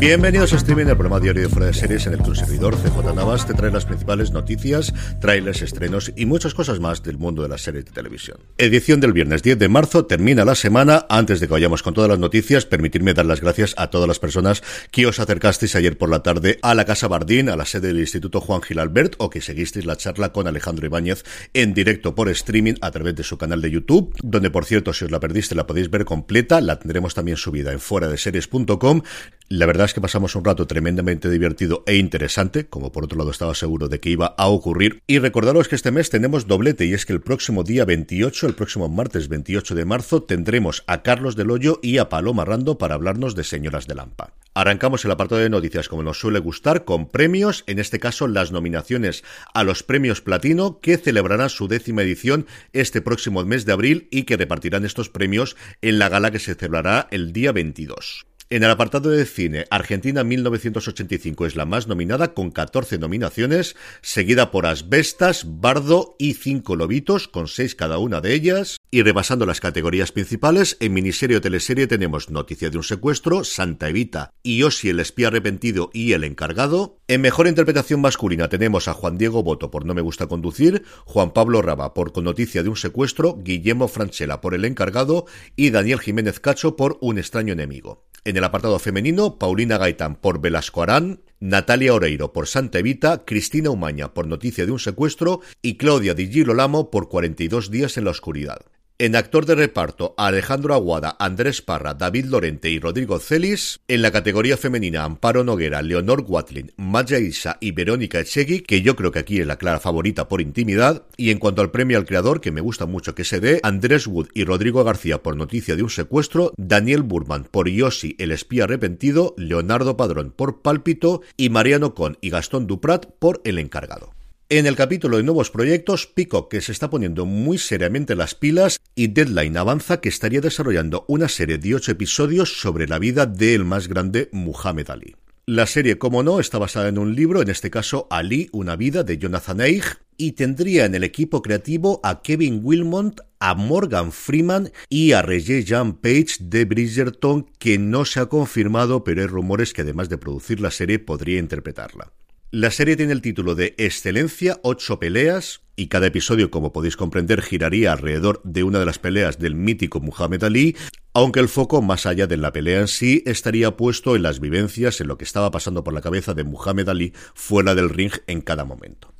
Bienvenidos a Streaming, el programa diario de fuera de series en el que un servidor, CJ Navas, te trae las principales noticias, trailers, estrenos y muchas cosas más del mundo de las series de televisión. Edición del viernes 10 de marzo, termina la semana. Antes de que vayamos con todas las noticias, permitirme dar las gracias a todas las personas que os acercasteis ayer por la tarde a la Casa Bardín, a la sede del Instituto Juan Gil Albert, o que seguisteis la charla con Alejandro Ibáñez en directo por streaming a través de su canal de YouTube, donde por cierto, si os la perdiste, la podéis ver completa, la tendremos también subida en fuera de series.com. La verdad es que pasamos un rato tremendamente divertido e interesante, como por otro lado estaba seguro de que iba a ocurrir. Y recordaros que este mes tenemos doblete y es que el próximo día 28, el próximo martes 28 de marzo, tendremos a Carlos del Hoyo y a Paloma Rando para hablarnos de Señoras de Lampa. Arrancamos el apartado de noticias como nos suele gustar con premios, en este caso las nominaciones a los premios Platino que celebrarán su décima edición este próximo mes de abril y que repartirán estos premios en la gala que se celebrará el día 22. En el apartado de cine, Argentina 1985 es la más nominada con 14 nominaciones, seguida por Asbestas, Bardo y Cinco Lobitos, con 6 cada una de ellas. Y repasando las categorías principales, en miniserie o teleserie tenemos Noticia de un secuestro, Santa Evita, y Osi el espía arrepentido y el encargado. En mejor interpretación masculina tenemos a Juan Diego Boto por No me gusta conducir, Juan Pablo Raba por Con noticia de un secuestro, Guillermo Franchella por El encargado y Daniel Jiménez Cacho por Un extraño enemigo. En el apartado femenino, Paulina Gaitán por Velasco Arán, Natalia Oreiro por Santa Evita, Cristina Umaña por Noticia de un secuestro y Claudia Di Girolamo por 42 días en la oscuridad. En actor de reparto, Alejandro Aguada, Andrés Parra, David Lorente y Rodrigo Celis. En la categoría femenina, Amparo Noguera, Leonor Watlin, Maya Isa y Verónica Echegui, que yo creo que aquí es la clara favorita por intimidad. Y en cuanto al premio al creador, que me gusta mucho que se dé, Andrés Wood y Rodrigo García por Noticia de un secuestro, Daniel Burman por Yossi, el espía arrepentido, Leonardo Padrón por Pálpito y Mariano Con y Gastón Duprat por El encargado. En el capítulo de nuevos proyectos, Pico, que se está poniendo muy seriamente las pilas, y Deadline avanza que estaría desarrollando una serie de ocho episodios sobre la vida del más grande Muhammad Ali. La serie, como no, está basada en un libro, en este caso Ali, una vida de Jonathan Eich, y tendría en el equipo creativo a Kevin Wilmont, a Morgan Freeman y a Regé Jean Page de Bridgerton, que no se ha confirmado, pero hay rumores que además de producir la serie podría interpretarla. La serie tiene el título de Excelencia, ocho peleas, y cada episodio, como podéis comprender, giraría alrededor de una de las peleas del mítico Muhammad Ali, aunque el foco, más allá de la pelea en sí, estaría puesto en las vivencias, en lo que estaba pasando por la cabeza de Muhammad Ali fuera del ring en cada momento.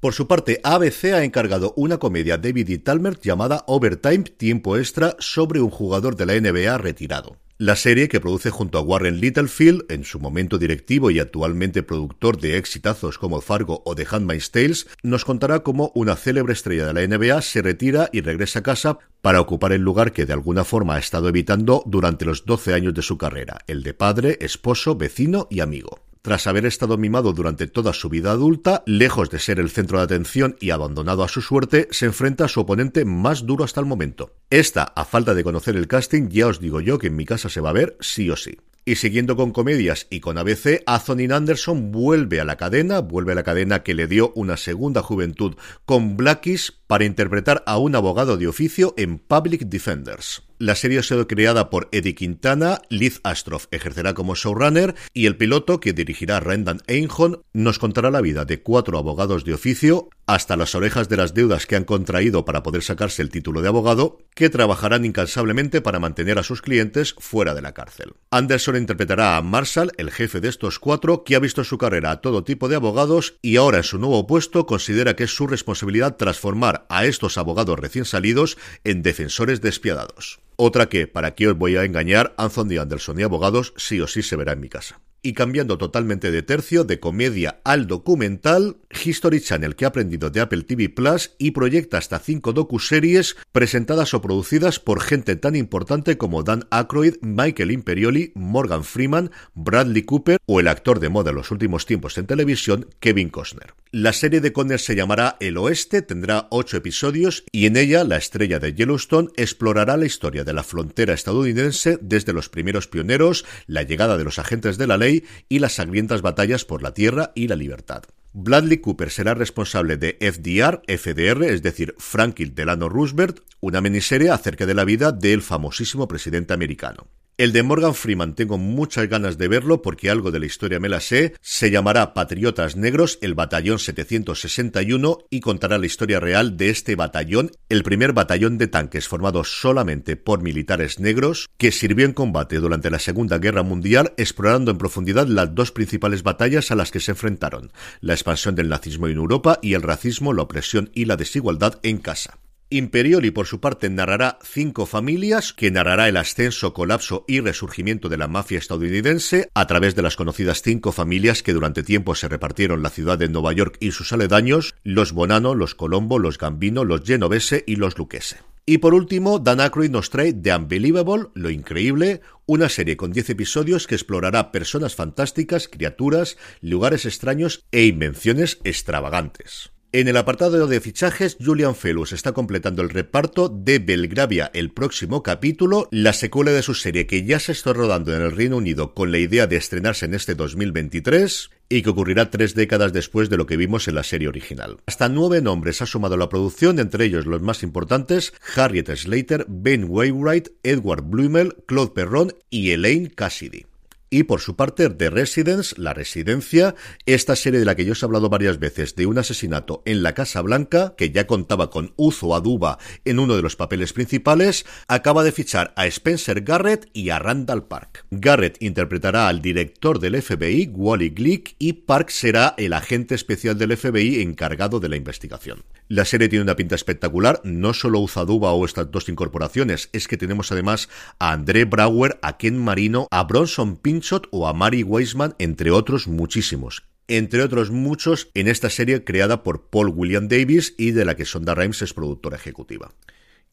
Por su parte, ABC ha encargado una comedia David y Talmer llamada Overtime, tiempo extra, sobre un jugador de la NBA retirado. La serie, que produce junto a Warren Littlefield, en su momento directivo y actualmente productor de exitazos como Fargo o The Handmaid's Tales, nos contará cómo una célebre estrella de la NBA se retira y regresa a casa para ocupar el lugar que de alguna forma ha estado evitando durante los 12 años de su carrera, el de padre, esposo, vecino y amigo. Tras haber estado mimado durante toda su vida adulta, lejos de ser el centro de atención y abandonado a su suerte, se enfrenta a su oponente más duro hasta el momento. Esta, a falta de conocer el casting, ya os digo yo que en mi casa se va a ver sí o sí. Y siguiendo con comedias y con ABC, Anthony Anderson vuelve a la cadena, vuelve a la cadena que le dio una segunda juventud con Blackies para interpretar a un abogado de oficio en Public Defenders. La serie ha sido creada por Eddie Quintana, Liz Astroff ejercerá como showrunner y el piloto que dirigirá Rendan Einhorn nos contará la vida de cuatro abogados de oficio hasta las orejas de las deudas que han contraído para poder sacarse el título de abogado, que trabajarán incansablemente para mantener a sus clientes fuera de la cárcel. Anderson interpretará a Marshall, el jefe de estos cuatro, que ha visto su carrera a todo tipo de abogados y ahora en su nuevo puesto considera que es su responsabilidad transformar a estos abogados recién salidos en defensores despiadados. Otra que, para qué os voy a engañar, Anthony Anderson y abogados sí o sí se verá en mi casa y cambiando totalmente de tercio, de comedia al documental, History Channel, que ha aprendido de Apple TV Plus y proyecta hasta cinco docuseries presentadas o producidas por gente tan importante como Dan Aykroyd, Michael Imperioli, Morgan Freeman, Bradley Cooper o el actor de moda en los últimos tiempos en televisión, Kevin Costner. La serie de Conner se llamará El Oeste, tendrá ocho episodios y en ella la estrella de Yellowstone explorará la historia de la frontera estadounidense desde los primeros pioneros, la llegada de los agentes de la ley, y las sangrientas batallas por la tierra y la libertad. Bradley Cooper será responsable de FDR, FDR, es decir, Franklin Delano Roosevelt, una miniserie acerca de la vida del famosísimo presidente americano. El de Morgan Freeman tengo muchas ganas de verlo porque algo de la historia me la sé. Se llamará Patriotas Negros, el Batallón 761 y contará la historia real de este batallón, el primer batallón de tanques formado solamente por militares negros que sirvió en combate durante la Segunda Guerra Mundial explorando en profundidad las dos principales batallas a las que se enfrentaron, la expansión del nazismo en Europa y el racismo, la opresión y la desigualdad en casa. Imperioli, por su parte, narrará Cinco Familias, que narrará el ascenso, colapso y resurgimiento de la mafia estadounidense a través de las conocidas cinco familias que durante tiempo se repartieron la ciudad de Nueva York y sus aledaños, los Bonano, los Colombo, los Gambino, los Genovese y los Luquese. Y por último, Dan Aykroyd nos trae The Unbelievable, Lo Increíble, una serie con 10 episodios que explorará personas fantásticas, criaturas, lugares extraños e invenciones extravagantes. En el apartado de fichajes, Julian Felus está completando el reparto de Belgravia el próximo capítulo, la secuela de su serie que ya se está rodando en el Reino Unido con la idea de estrenarse en este 2023 y que ocurrirá tres décadas después de lo que vimos en la serie original. Hasta nueve nombres ha sumado la producción, entre ellos los más importantes, Harriet Slater, Ben Wainwright, Edward Blumel, Claude Perron y Elaine Cassidy. Y por su parte, The Residence, La Residencia, esta serie de la que yo os he hablado varias veces, de un asesinato en la Casa Blanca, que ya contaba con Uzo Aduba en uno de los papeles principales, acaba de fichar a Spencer Garrett y a Randall Park. Garrett interpretará al director del FBI, Wally Glick, y Park será el agente especial del FBI encargado de la investigación. La serie tiene una pinta espectacular, no solo Uzo Aduba o estas dos incorporaciones, es que tenemos además a André Brower, a Ken Marino, a Bronson Pinch o a Mary Weisman, entre otros muchísimos entre otros muchos, en esta serie creada por Paul William Davis y de la que Sonda Rhimes es productora ejecutiva.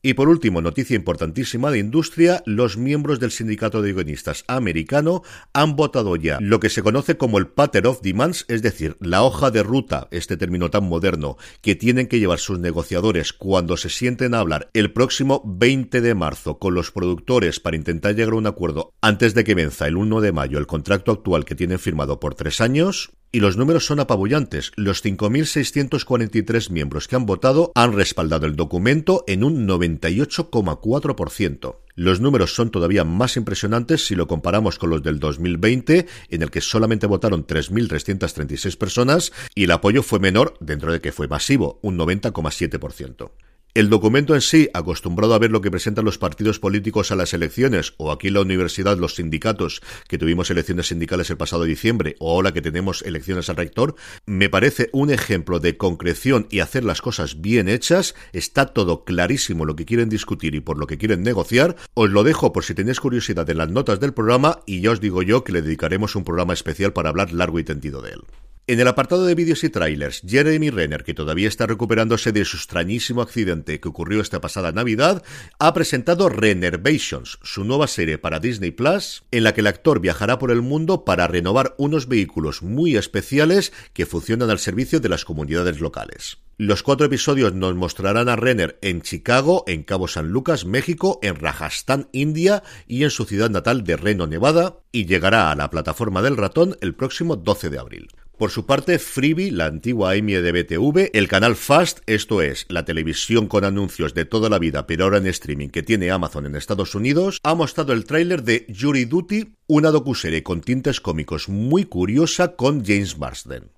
Y por último, noticia importantísima de industria, los miembros del sindicato de guionistas americano han votado ya lo que se conoce como el Pattern of Demands, es decir, la hoja de ruta, este término tan moderno, que tienen que llevar sus negociadores cuando se sienten a hablar el próximo 20 de marzo con los productores para intentar llegar a un acuerdo antes de que venza el 1 de mayo el contrato actual que tienen firmado por tres años. Y los números son apabullantes. Los 5.643 miembros que han votado han respaldado el documento en un 98,4%. Los números son todavía más impresionantes si lo comparamos con los del 2020, en el que solamente votaron 3.336 personas y el apoyo fue menor dentro de que fue masivo, un 90,7%. El documento en sí, acostumbrado a ver lo que presentan los partidos políticos a las elecciones, o aquí en la universidad los sindicatos, que tuvimos elecciones sindicales el pasado diciembre, o ahora que tenemos elecciones al rector, me parece un ejemplo de concreción y hacer las cosas bien hechas. Está todo clarísimo lo que quieren discutir y por lo que quieren negociar. Os lo dejo por si tenéis curiosidad en las notas del programa y ya os digo yo que le dedicaremos un programa especial para hablar largo y tendido de él. En el apartado de vídeos y trailers, Jeremy Renner, que todavía está recuperándose de su extrañísimo accidente que ocurrió esta pasada Navidad, ha presentado Renervations, su nueva serie para Disney Plus, en la que el actor viajará por el mundo para renovar unos vehículos muy especiales que funcionan al servicio de las comunidades locales. Los cuatro episodios nos mostrarán a Renner en Chicago, en Cabo San Lucas, México, en Rajasthan, India y en su ciudad natal de Reno, Nevada, y llegará a la plataforma del ratón el próximo 12 de abril. Por su parte, Freebie, la antigua EMI de BTV, el canal Fast, esto es, la televisión con anuncios de toda la vida, pero ahora en streaming que tiene Amazon en Estados Unidos, ha mostrado el tráiler de Jury Duty, una docuserie con tintes cómicos muy curiosa con James Marsden.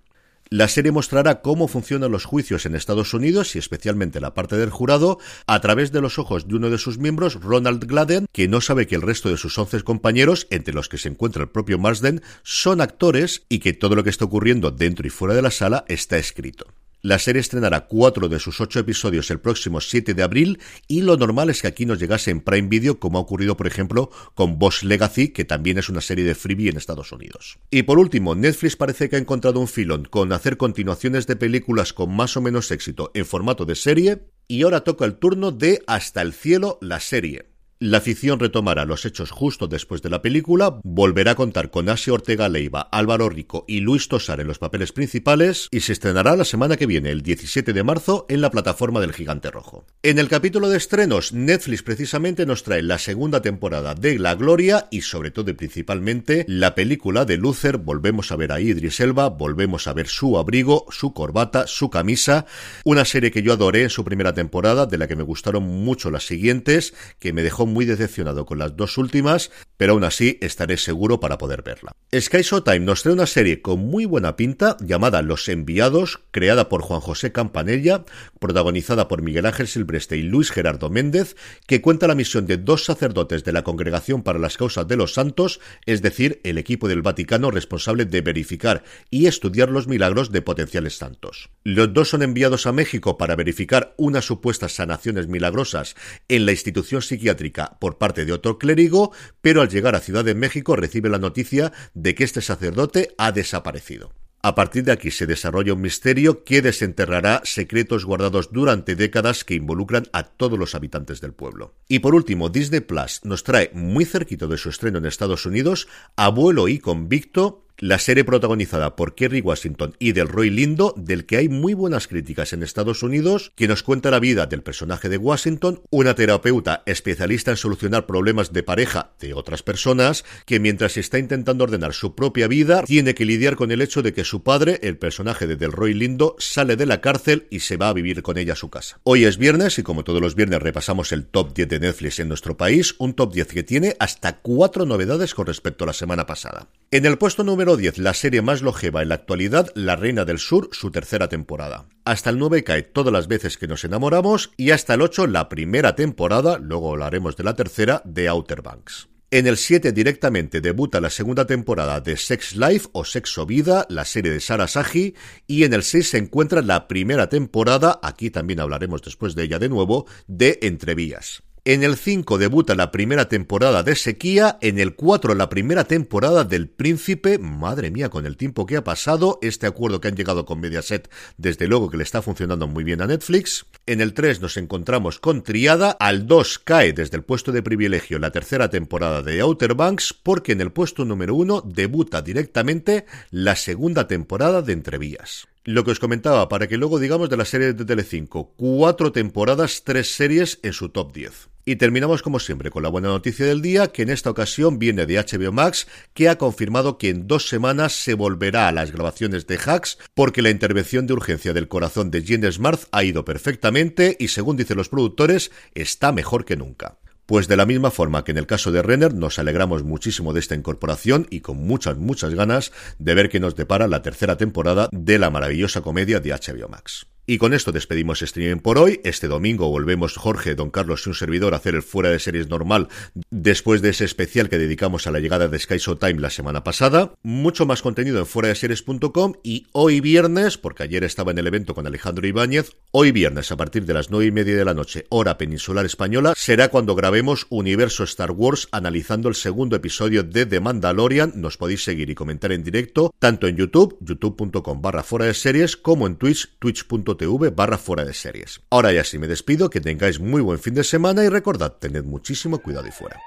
La serie mostrará cómo funcionan los juicios en Estados Unidos y especialmente la parte del jurado a través de los ojos de uno de sus miembros, Ronald Gladden, que no sabe que el resto de sus once compañeros, entre los que se encuentra el propio Marsden, son actores y que todo lo que está ocurriendo dentro y fuera de la sala está escrito. La serie estrenará cuatro de sus ocho episodios el próximo 7 de abril y lo normal es que aquí nos llegase en Prime Video como ha ocurrido por ejemplo con Boss Legacy que también es una serie de freebie en Estados Unidos. Y por último, Netflix parece que ha encontrado un filón con hacer continuaciones de películas con más o menos éxito en formato de serie y ahora toca el turno de Hasta el cielo la serie. La ficción retomará los hechos justo después de la película, volverá a contar con Asia Ortega Leiva, Álvaro Rico y Luis Tosar en los papeles principales y se estrenará la semana que viene, el 17 de marzo, en la plataforma del Gigante Rojo. En el capítulo de estrenos, Netflix precisamente nos trae la segunda temporada de La Gloria y sobre todo y principalmente la película de Luther. Volvemos a ver a Idris Elba, volvemos a ver su abrigo, su corbata, su camisa, una serie que yo adoré en su primera temporada, de la que me gustaron mucho las siguientes, que me dejó muy decepcionado con las dos últimas, pero aún así estaré seguro para poder verla. Sky Showtime nos trae una serie con muy buena pinta llamada Los Enviados, creada por Juan José Campanella, protagonizada por Miguel Ángel Silvestre y Luis Gerardo Méndez, que cuenta la misión de dos sacerdotes de la Congregación para las Causas de los Santos, es decir, el equipo del Vaticano responsable de verificar y estudiar los milagros de potenciales santos. Los dos son enviados a México para verificar unas supuestas sanaciones milagrosas en la institución psiquiátrica por parte de otro clérigo, pero al llegar a Ciudad de México recibe la noticia de que este sacerdote ha desaparecido. A partir de aquí se desarrolla un misterio que desenterrará secretos guardados durante décadas que involucran a todos los habitantes del pueblo. Y por último, Disney Plus nos trae muy cerquito de su estreno en Estados Unidos Abuelo y Convicto, la serie protagonizada por Kerry Washington y del Roy Lindo, del que hay muy buenas críticas en Estados Unidos, que nos cuenta la vida del personaje de Washington, una terapeuta especialista en solucionar problemas de pareja de otras personas, que mientras está intentando ordenar su propia vida, tiene que lidiar con el hecho de que su padre, el personaje de Del Roy Lindo, sale de la cárcel y se va a vivir con ella a su casa. Hoy es viernes y como todos los viernes repasamos el top 10 de Netflix en nuestro país, un top 10 que tiene hasta cuatro novedades con respecto a la semana pasada. En el puesto número 10, la serie más longeva en la actualidad, La Reina del Sur, su tercera temporada. Hasta el 9 cae todas las veces que nos enamoramos y hasta el 8 la primera temporada, luego hablaremos de la tercera, de Outer Banks. En el 7 directamente debuta la segunda temporada de Sex Life o Sexo Vida, la serie de Sara Saji, y en el 6 se encuentra la primera temporada, aquí también hablaremos después de ella de nuevo, de Entrevías. En el 5 debuta la primera temporada de Sequía, en el 4 la primera temporada del Príncipe, madre mía con el tiempo que ha pasado, este acuerdo que han llegado con Mediaset desde luego que le está funcionando muy bien a Netflix, en el 3 nos encontramos con Triada, al 2 cae desde el puesto de privilegio la tercera temporada de Outer Banks porque en el puesto número 1 debuta directamente la segunda temporada de Entrevías. Lo que os comentaba, para que luego digamos de la serie de Telecinco, cuatro temporadas, tres series en su top 10. Y terminamos como siempre con la buena noticia del día, que en esta ocasión viene de HBO Max, que ha confirmado que en dos semanas se volverá a las grabaciones de Hacks, porque la intervención de urgencia del corazón de Gene Smart ha ido perfectamente y según dicen los productores, está mejor que nunca. Pues de la misma forma que en el caso de Renner, nos alegramos muchísimo de esta incorporación y con muchas, muchas ganas de ver qué nos depara la tercera temporada de la maravillosa comedia de HBO Max. Y con esto despedimos streaming por hoy. Este domingo volvemos Jorge, Don Carlos y un servidor a hacer el fuera de series normal después de ese especial que dedicamos a la llegada de Sky Time la semana pasada. Mucho más contenido en fuera de series.com y hoy viernes, porque ayer estaba en el evento con Alejandro Ibáñez, hoy viernes a partir de las nueve y media de la noche, hora peninsular española, será cuando grabemos Universo Star Wars analizando el segundo episodio de The Mandalorian. Nos podéis seguir y comentar en directo tanto en YouTube, youtube.com barra fuera de series, como en Twitch, twitch.com tv barra fuera de series. Ahora ya sí me despido, que tengáis muy buen fin de semana y recordad, tened muchísimo cuidado y fuera.